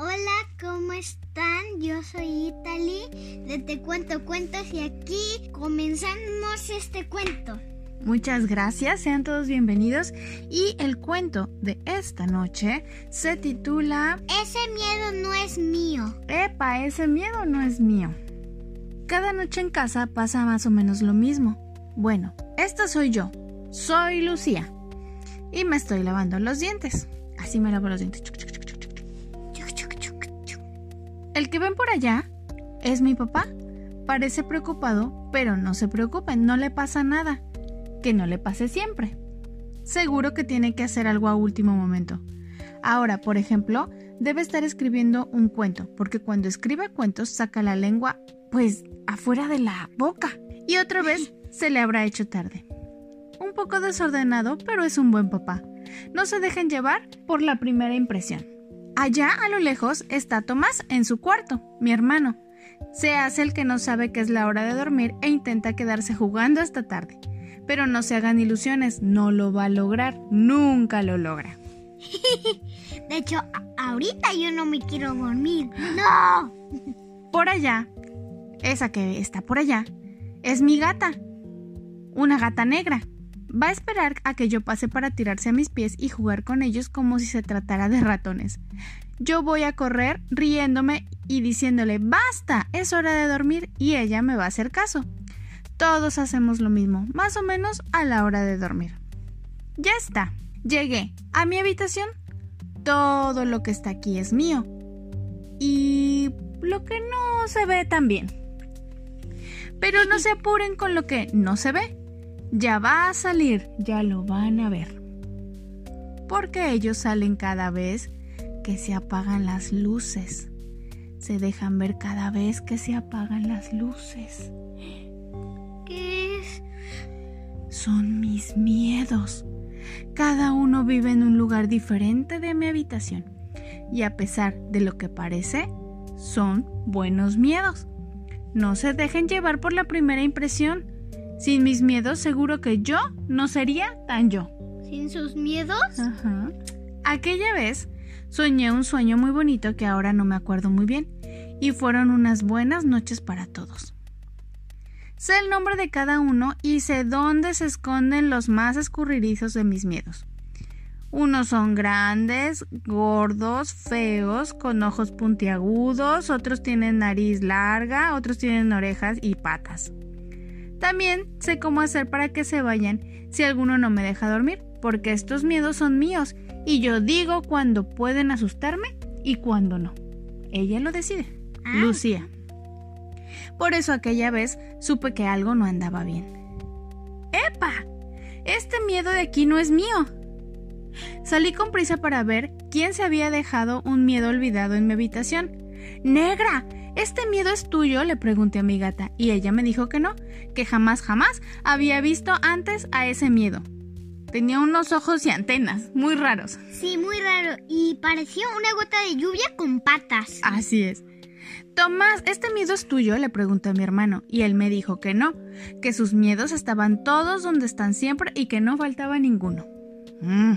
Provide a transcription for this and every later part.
Hola, ¿cómo están? Yo soy Italy de Te Cuento Cuentos y aquí comenzamos este cuento. Muchas gracias, sean todos bienvenidos y el cuento de esta noche se titula Ese miedo no es mío. Epa, ese miedo no es mío. Cada noche en casa pasa más o menos lo mismo. Bueno, esta soy yo, soy Lucía y me estoy lavando los dientes. Así me lavo los dientes. El que ven por allá es mi papá. Parece preocupado, pero no se preocupen, no le pasa nada. Que no le pase siempre. Seguro que tiene que hacer algo a último momento. Ahora, por ejemplo, debe estar escribiendo un cuento, porque cuando escribe cuentos saca la lengua, pues, afuera de la boca. Y otra vez se le habrá hecho tarde. Un poco desordenado, pero es un buen papá. No se dejen llevar por la primera impresión. Allá a lo lejos está Tomás en su cuarto, mi hermano. Se hace el que no sabe que es la hora de dormir e intenta quedarse jugando hasta tarde. Pero no se hagan ilusiones, no lo va a lograr, nunca lo logra. De hecho, ahorita yo no me quiero dormir. ¡No! Por allá, esa que está por allá, es mi gata. Una gata negra. Va a esperar a que yo pase para tirarse a mis pies y jugar con ellos como si se tratara de ratones. Yo voy a correr riéndome y diciéndole basta, es hora de dormir y ella me va a hacer caso. Todos hacemos lo mismo, más o menos a la hora de dormir. Ya está, llegué a mi habitación. Todo lo que está aquí es mío. Y lo que no se ve también. Pero no se apuren con lo que no se ve. Ya va a salir, ya lo van a ver. Porque ellos salen cada vez que se apagan las luces. Se dejan ver cada vez que se apagan las luces. ¿Qué es? Son mis miedos. Cada uno vive en un lugar diferente de mi habitación. Y a pesar de lo que parece, son buenos miedos. No se dejen llevar por la primera impresión. Sin mis miedos seguro que yo no sería tan yo. ¿Sin sus miedos? Ajá. Aquella vez soñé un sueño muy bonito que ahora no me acuerdo muy bien, y fueron unas buenas noches para todos. Sé el nombre de cada uno y sé dónde se esconden los más escurridizos de mis miedos. Unos son grandes, gordos, feos, con ojos puntiagudos, otros tienen nariz larga, otros tienen orejas y patas. También sé cómo hacer para que se vayan si alguno no me deja dormir, porque estos miedos son míos y yo digo cuando pueden asustarme y cuando no. Ella lo decide. Ah. Lucía. Por eso aquella vez supe que algo no andaba bien. ¡Epa! Este miedo de aquí no es mío. Salí con prisa para ver quién se había dejado un miedo olvidado en mi habitación. Negra, ¿este miedo es tuyo? le pregunté a mi gata, y ella me dijo que no, que jamás, jamás había visto antes a ese miedo. Tenía unos ojos y antenas, muy raros. Sí, muy raro. Y parecía una gota de lluvia con patas. Así es. Tomás, ¿este miedo es tuyo? le pregunté a mi hermano, y él me dijo que no, que sus miedos estaban todos donde están siempre y que no faltaba ninguno. Mm.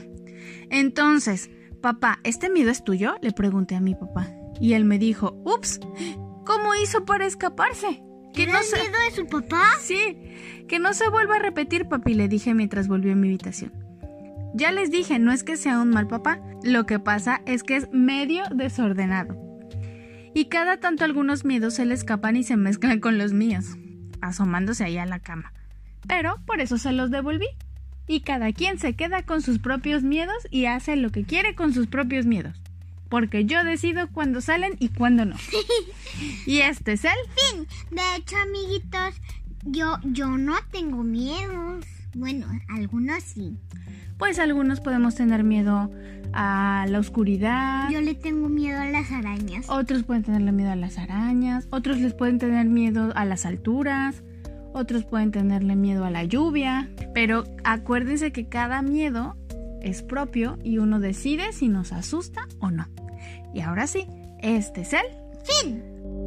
Entonces, papá, ¿este miedo es tuyo? le pregunté a mi papá, y él me dijo, ups, ¿cómo hizo para escaparse? ¿Que no se... miedo de su papá? Sí, que no se vuelva a repetir, papi, le dije mientras volvió a mi habitación. Ya les dije, no es que sea un mal papá, lo que pasa es que es medio desordenado. Y cada tanto algunos miedos se le escapan y se mezclan con los míos, asomándose ahí a la cama. Pero por eso se los devolví. Y cada quien se queda con sus propios miedos y hace lo que quiere con sus propios miedos. Porque yo decido cuándo salen y cuándo no. y este es el Fin. De hecho, amiguitos, yo, yo no tengo miedos. Bueno, algunos sí. Pues algunos podemos tener miedo a la oscuridad. Yo le tengo miedo a las arañas. Otros pueden tenerle miedo a las arañas. Otros les pueden tener miedo a las alturas. Otros pueden tenerle miedo a la lluvia. Pero acuérdense que cada miedo es propio y uno decide si nos asusta o no. Y ahora sí, este es el Fin.